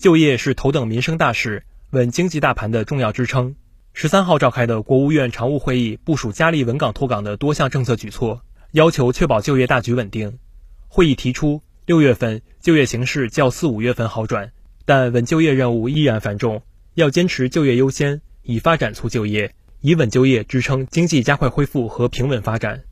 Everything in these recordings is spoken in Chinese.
就业是头等民生大事，稳经济大盘的重要支撑。十三号召开的国务院常务会议部署加力稳岗脱岗的多项政策举措，要求确保就业大局稳定。会议提出，六月份就业形势较四五月份好转，但稳就业任务依然繁重，要坚持就业优先，以发展促就业，以稳就业支撑经济加快恢复和平稳发展。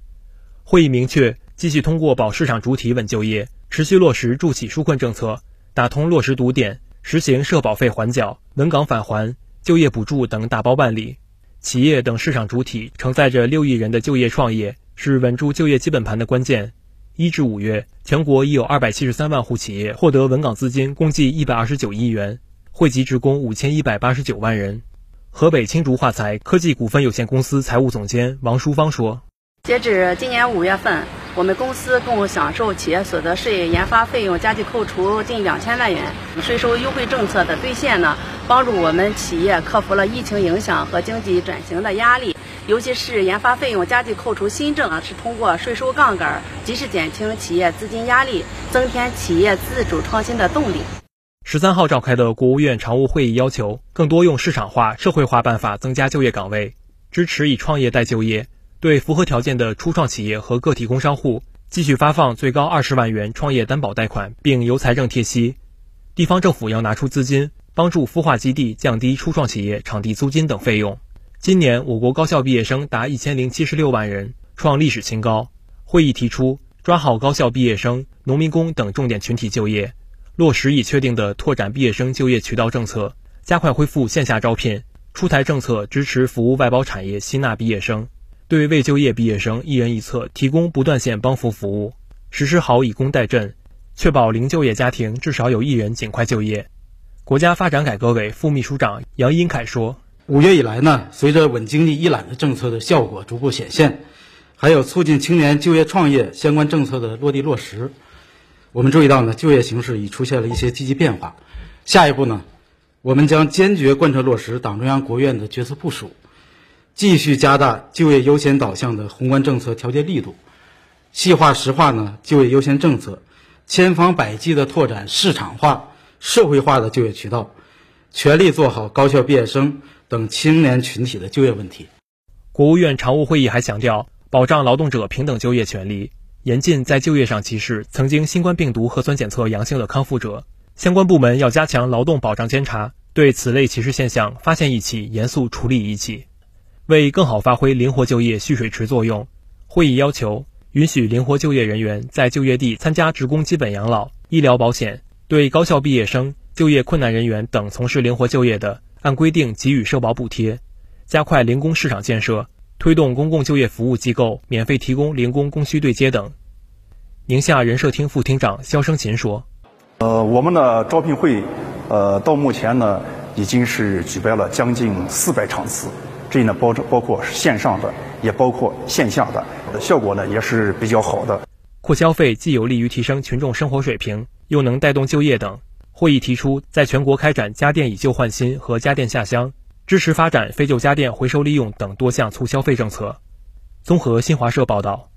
会议明确，继续通过保市场主体稳就业，持续落实助企纾困政策，打通落实堵点，实行社保费缓缴、稳岗返还。就业补助等打包办理，企业等市场主体承载着六亿人的就业创业，是稳住就业基本盘的关键。一至五月，全国已有二百七十三万户企业获得稳岗资金，共计一百二十九亿元，惠及职工五千一百八十九万人。河北青竹化材科技股份有限公司财务总监王淑芳说：“截至今年五月份，我们公司共享受企业所得税研发费用加计扣除近两千万元，税收优惠政策的兑现呢？”帮助我们企业克服了疫情影响和经济转型的压力，尤其是研发费用加计扣除新政啊，是通过税收杠杆及时减轻企业资金压力，增添企业自主创新的动力。十三号召开的国务院常务会议要求，更多用市场化、社会化办法增加就业岗位，支持以创业带就业，对符合条件的初创企业和个体工商户继续发放最高二十万元创业担保贷款，并由财政贴息。地方政府要拿出资金。帮助孵化基地降低初创企业场地租金等费用。今年我国高校毕业生达一千零七十六万人，创历史新高。会议提出，抓好高校毕业生、农民工等重点群体就业，落实已确定的拓展毕业生就业渠道政策，加快恢复线下招聘，出台政策支持服务外包产业吸纳毕业生，对未就业毕业生一人一策提供不断线帮扶服务，实施好以工代赈，确保零就业家庭至少有一人尽快就业。国家发展改革委副秘书长杨英凯说：“五月以来呢，随着稳经济一揽的政策的效果逐步显现，还有促进青年就业创业相关政策的落地落实，我们注意到呢，就业形势已出现了一些积极变化。下一步呢，我们将坚决贯彻落实党中央、国务院的决策部署，继续加大就业优先导向的宏观政策调节力度，细化实化呢就业优先政策，千方百计地拓展市场化。”社会化的就业渠道，全力做好高校毕业生等青年群体的就业问题。国务院常务会议还强调，保障劳动者平等就业权利，严禁在就业上歧视曾经新冠病毒核酸检测阳性的康复者。相关部门要加强劳动保障监察，对此类歧视现象发现一起严肃处理一起。为更好发挥灵活就业蓄水池作用，会议要求允许灵活就业人员在就业地参加职工基本养老、医疗保险。对高校毕业生、就业困难人员等从事灵活就业的，按规定给予社保补贴，加快零工市场建设，推动公共就业服务机构免费提供零工供需对接等。宁夏人社厅副厅长肖生琴说：“呃，我们的招聘会，呃，到目前呢，已经是举办了将近四百场次，这呢包包括线上的，也包括线下的，效果呢也是比较好的。扩消费既有利于提升群众生活水平。”又能带动就业等。会议提出，在全国开展家电以旧换新和家电下乡，支持发展废旧家电回收利用等多项促消费政策。综合新华社报道。